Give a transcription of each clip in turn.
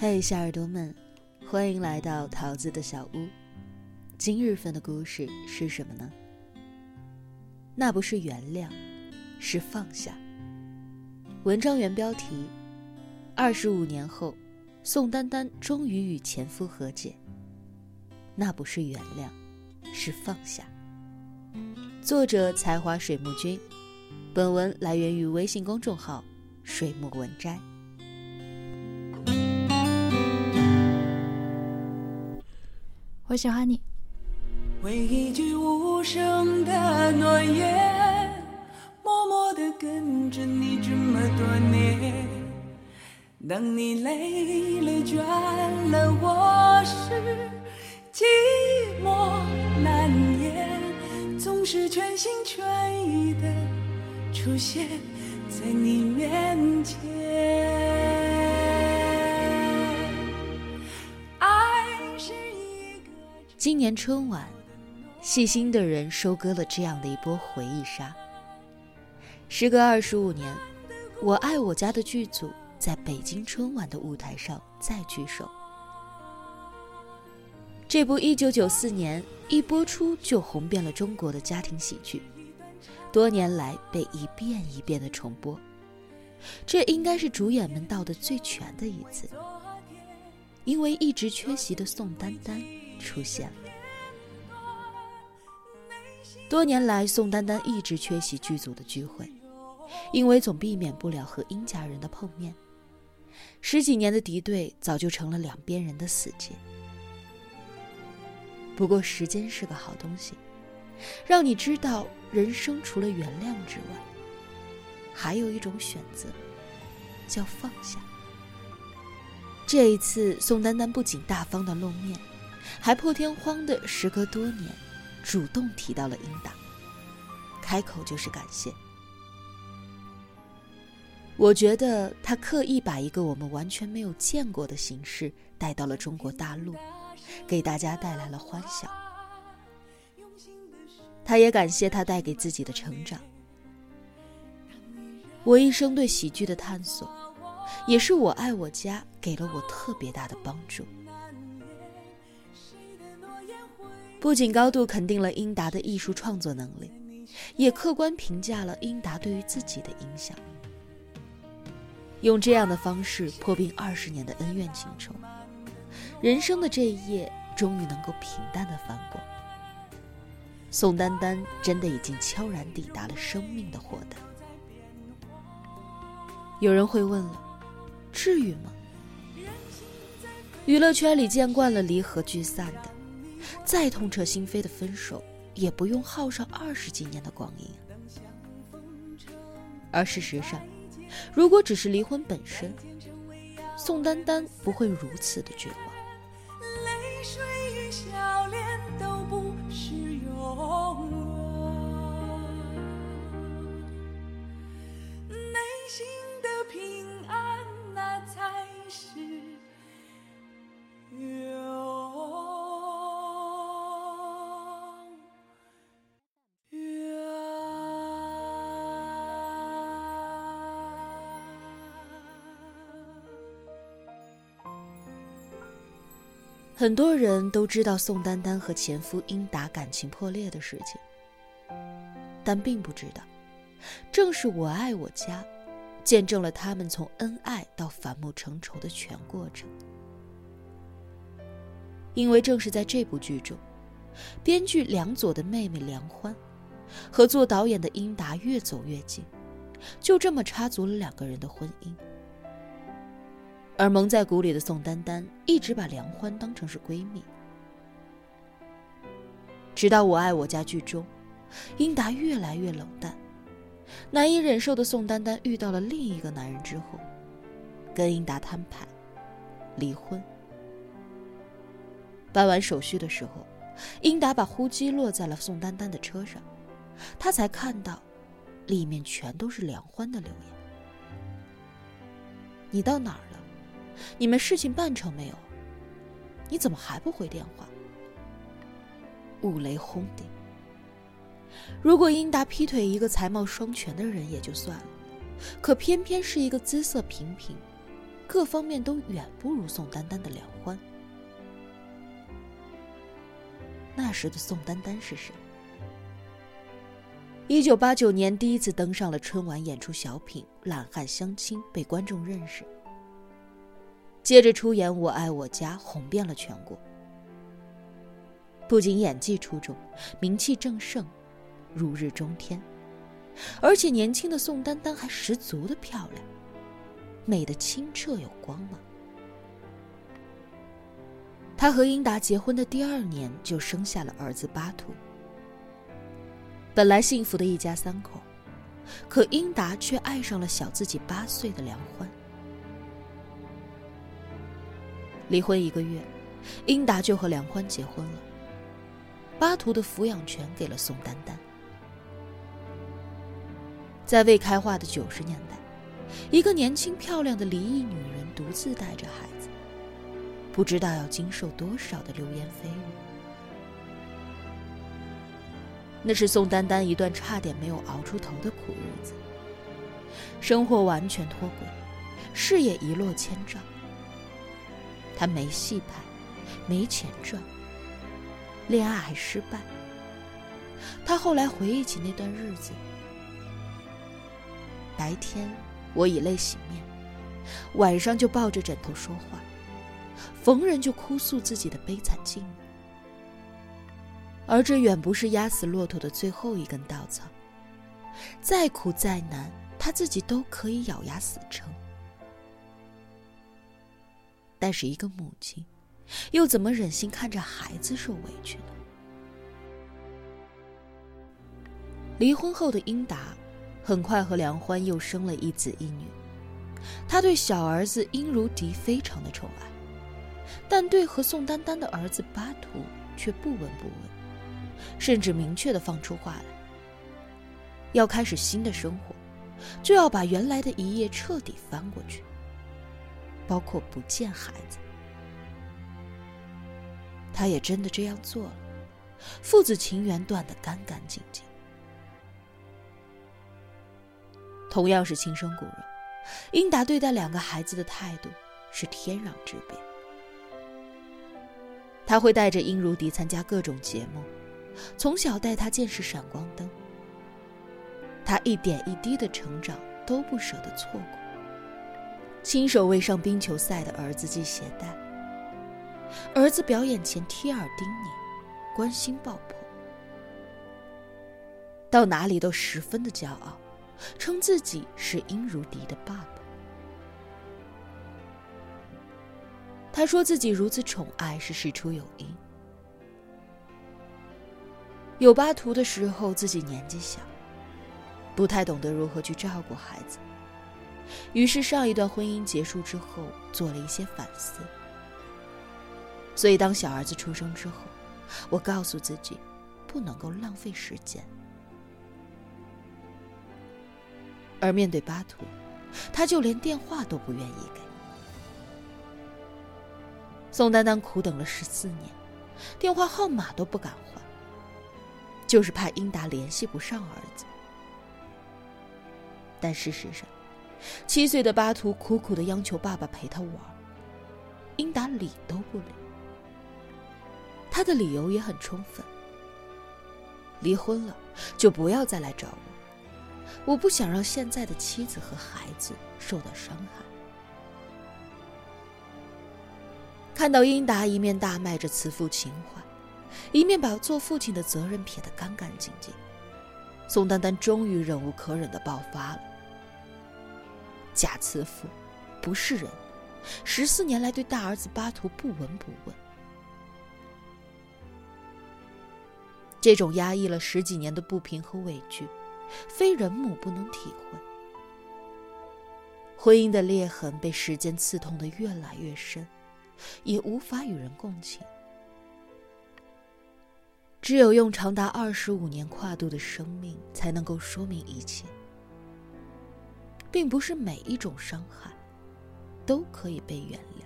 嘿，小耳朵们，欢迎来到桃子的小屋。今日份的故事是什么呢？那不是原谅，是放下。文章原标题：二十五年后，宋丹丹终于与前夫和解。那不是原谅，是放下。作者：才华水木君。本文来源于微信公众号“水木文摘”。喜欢你。为一句无声的诺言，默默地跟着你这么多年。当你累了倦了，我是寂寞难言，总是全心全意的出现在你面前。今年春晚，细心的人收割了这样的一波回忆杀。时隔二十五年，《我爱我家》的剧组在北京春晚的舞台上再聚首。这部一九九四年一播出就红遍了中国的家庭喜剧，多年来被一遍一遍的重播，这应该是主演们道的最全的一次。因为一直缺席的宋丹丹。出现了。多年来，宋丹丹一直缺席剧组的聚会，因为总避免不了和殷家人的碰面。十几年的敌对，早就成了两边人的死结。不过，时间是个好东西，让你知道，人生除了原谅之外，还有一种选择，叫放下。这一次，宋丹丹不仅大方的露面。还破天荒的，时隔多年，主动提到了英达，开口就是感谢。我觉得他刻意把一个我们完全没有见过的形式带到了中国大陆，给大家带来了欢笑。他也感谢他带给自己的成长。我一生对喜剧的探索，也是我爱我家给了我特别大的帮助。不仅高度肯定了英达的艺术创作能力，也客观评价了英达对于自己的影响。用这样的方式破冰二十年的恩怨情仇，人生的这一页终于能够平淡的翻过。宋丹丹真的已经悄然抵达了生命的豁达。有人会问了，至于吗？娱乐圈里见惯了离合聚散的。再痛彻心扉的分手，也不用耗上二十几年的光阴。而事实上，如果只是离婚本身，宋丹丹不会如此的绝望。很多人都知道宋丹丹和前夫英达感情破裂的事情，但并不知道，正是我爱我家，见证了他们从恩爱到反目成仇的全过程。因为正是在这部剧中，编剧梁左的妹妹梁欢，和做导演的英达越走越近，就这么插足了两个人的婚姻。而蒙在鼓里的宋丹丹一直把梁欢当成是闺蜜，直到《我爱我家》剧中，英达越来越冷淡，难以忍受的宋丹丹遇到了另一个男人之后，跟英达摊牌，离婚。办完手续的时候，英达把呼机落在了宋丹丹的车上，他才看到，里面全都是梁欢的留言。你到哪儿了？你们事情办成没有？你怎么还不回电话？五雷轰顶！如果英达劈腿一个才貌双全的人也就算了，可偏偏是一个姿色平平、各方面都远不如宋丹丹的梁欢。那时的宋丹丹是谁？一九八九年第一次登上了春晚演出小品《懒汉相亲》，被观众认识。接着出演《我爱我家》，红遍了全国。不仅演技出众，名气正盛，如日中天，而且年轻的宋丹丹还十足的漂亮，美的清澈有光芒。她和英达结婚的第二年就生下了儿子巴图。本来幸福的一家三口，可英达却爱上了小自己八岁的梁欢。离婚一个月，英达就和梁欢结婚了。巴图的抚养权给了宋丹丹。在未开化的九十年代，一个年轻漂亮的离异女人独自带着孩子，不知道要经受多少的流言蜚语。那是宋丹丹一段差点没有熬出头的苦日子，生活完全脱轨，事业一落千丈。他没戏拍，没钱赚。恋爱还失败。他后来回忆起那段日子：白天我以泪洗面，晚上就抱着枕头说话，逢人就哭诉自己的悲惨境遇。而这远不是压死骆驼的最后一根稻草，再苦再难，他自己都可以咬牙死撑。但是一个母亲。又怎么忍心看着孩子受委屈呢？离婚后的英达，很快和梁欢又生了一子一女。他对小儿子殷如迪非常的宠爱，但对和宋丹丹的儿子巴图却不闻不问，甚至明确的放出话来：要开始新的生活，就要把原来的一页彻底翻过去，包括不见孩子。他也真的这样做了，父子情缘断得干干净净。同样是亲生骨肉，英达对待两个孩子的态度是天壤之别。他会带着殷如迪参加各种节目，从小带他见识闪光灯。他一点一滴的成长都不舍得错过，亲手为上冰球赛的儿子系鞋带。儿子表演前贴耳叮咛，关心爆破，到哪里都十分的骄傲，称自己是殷如迪的爸爸。他说自己如此宠爱是事出有因。有巴图的时候，自己年纪小，不太懂得如何去照顾孩子，于是上一段婚姻结束之后，做了一些反思。所以，当小儿子出生之后，我告诉自己，不能够浪费时间。而面对巴图，他就连电话都不愿意给。宋丹丹苦等了十四年，电话号码都不敢换，就是怕英达联系不上儿子。但事实上，七岁的巴图苦苦的央求爸爸陪他玩，英达理都不理。他的理由也很充分。离婚了，就不要再来找我。我不想让现在的妻子和孩子受到伤害。看到英达一面大卖着慈父情怀，一面把做父亲的责任撇得干干净净，宋丹丹终于忍无可忍的爆发了。假慈父，不是人，十四年来对大儿子巴图不闻不问。这种压抑了十几年的不平和委屈，非人母不能体会。婚姻的裂痕被时间刺痛的越来越深，也无法与人共情。只有用长达二十五年跨度的生命，才能够说明一切。并不是每一种伤害，都可以被原谅。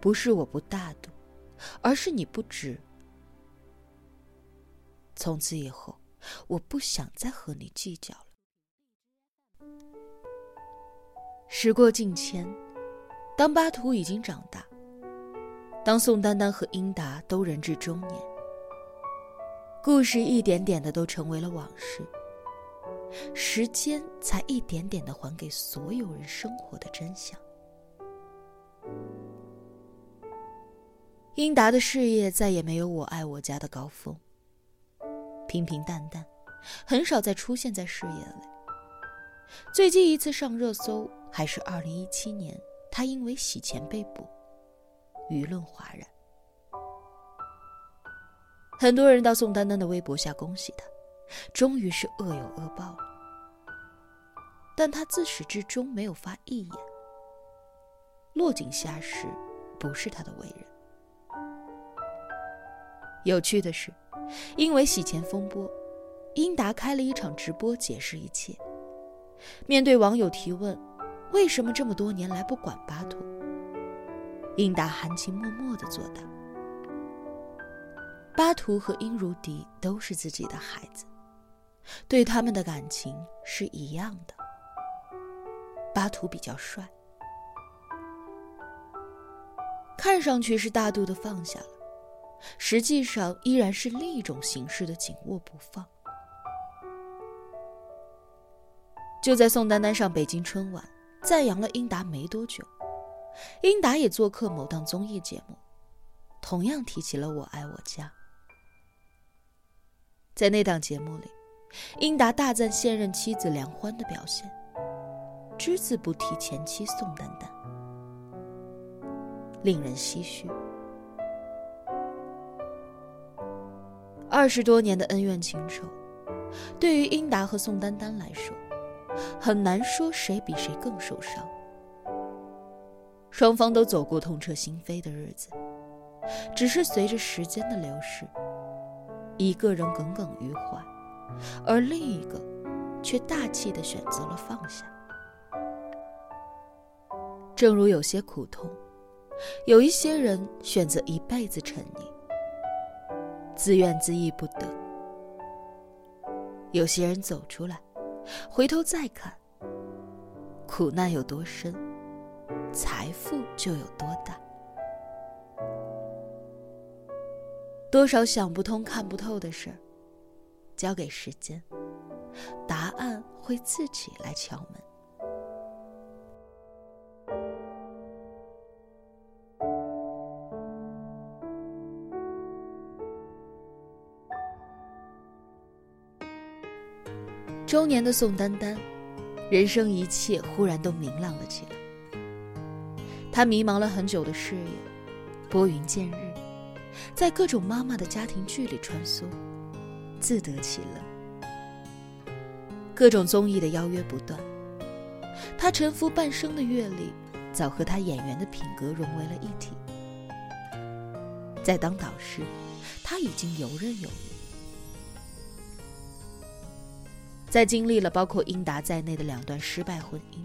不是我不大度。而是你不知。从此以后，我不想再和你计较了。时过境迁，当巴图已经长大，当宋丹丹和英达都人至中年，故事一点点的都成为了往事。时间才一点点的还给所有人生活的真相。英达的事业再也没有《我爱我家》的高峰，平平淡淡，很少再出现在视野里。最近一次上热搜还是二零一七年，他因为洗钱被捕，舆论哗然。很多人到宋丹丹的微博下恭喜他，终于是恶有恶报了。但他自始至终没有发一言。落井下石，不是他的为人。有趣的是，因为洗钱风波，英达开了一场直播解释一切。面对网友提问，为什么这么多年来不管巴图？英达含情脉脉的作答：巴图和英如迪都是自己的孩子，对他们的感情是一样的。巴图比较帅，看上去是大度的放下了，实际上依然是另一种形式的紧握不放。就在宋丹丹上北京春晚赞扬了英达没多久，英达也做客某档综艺节目，同样提起了《我爱我家》。在那档节目里，英达大赞现任妻子梁欢的表现，只字不提前妻宋丹丹，令人唏嘘。二十多年的恩怨情仇，对于英达和宋丹丹来说。很难说谁比谁更受伤。双方都走过痛彻心扉的日子，只是随着时间的流逝，一个人耿耿于怀，而另一个却大气的选择了放下。正如有些苦痛，有一些人选择一辈子沉溺，自怨自艾不得；有些人走出来。回头再看，苦难有多深，财富就有多大。多少想不通、看不透的事儿，交给时间，答案会自己来敲门。中年的宋丹丹，人生一切忽然都明朗了起来。她迷茫了很久的事业，拨云见日，在各种妈妈的家庭剧里穿梭，自得其乐。各种综艺的邀约不断，他沉浮半生的阅历，早和他演员的品格融为了一体。在当导师，他已经游刃有余。在经历了包括英达在内的两段失败婚姻，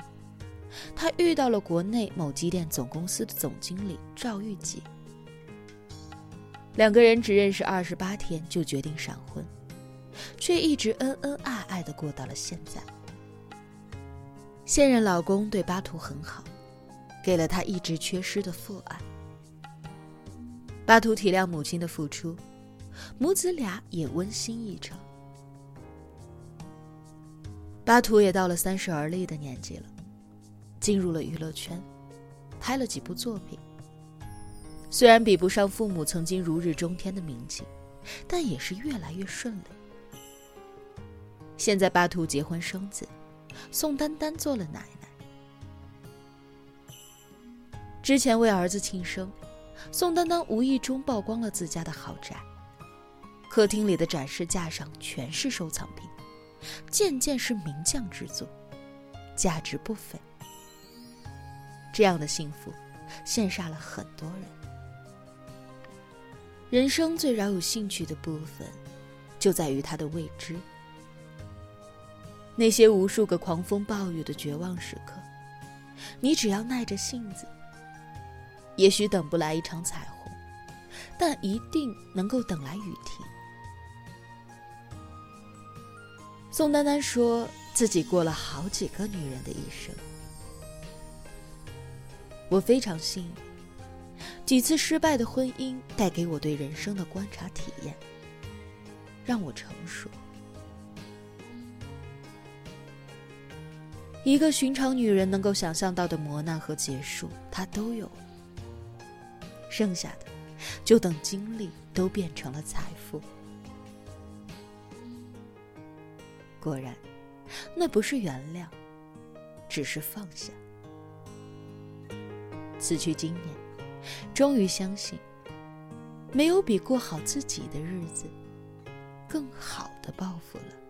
他遇到了国内某机电总公司的总经理赵玉吉。两个人只认识二十八天就决定闪婚，却一直恩恩爱爱的过到了现在。现任老公对巴图很好，给了他一直缺失的父爱。巴图体谅母亲的付出，母子俩也温馨一场。巴图也到了三十而立的年纪了，进入了娱乐圈，拍了几部作品。虽然比不上父母曾经如日中天的名气，但也是越来越顺利。现在巴图结婚生子，宋丹丹做了奶奶。之前为儿子庆生，宋丹丹无意中曝光了自家的豪宅，客厅里的展示架上全是收藏品。件件是名匠之作，价值不菲。这样的幸福，羡煞了很多人。人生最饶有兴趣的部分，就在于它的未知。那些无数个狂风暴雨的绝望时刻，你只要耐着性子，也许等不来一场彩虹，但一定能够等来雨停。宋丹丹说自己过了好几个女人的一生，我非常幸运，几次失败的婚姻带给我对人生的观察体验，让我成熟。一个寻常女人能够想象到的磨难和结束，她都有。剩下的，就等经历都变成了财富。果然，那不是原谅，只是放下。此去经年，终于相信，没有比过好自己的日子更好的报复了。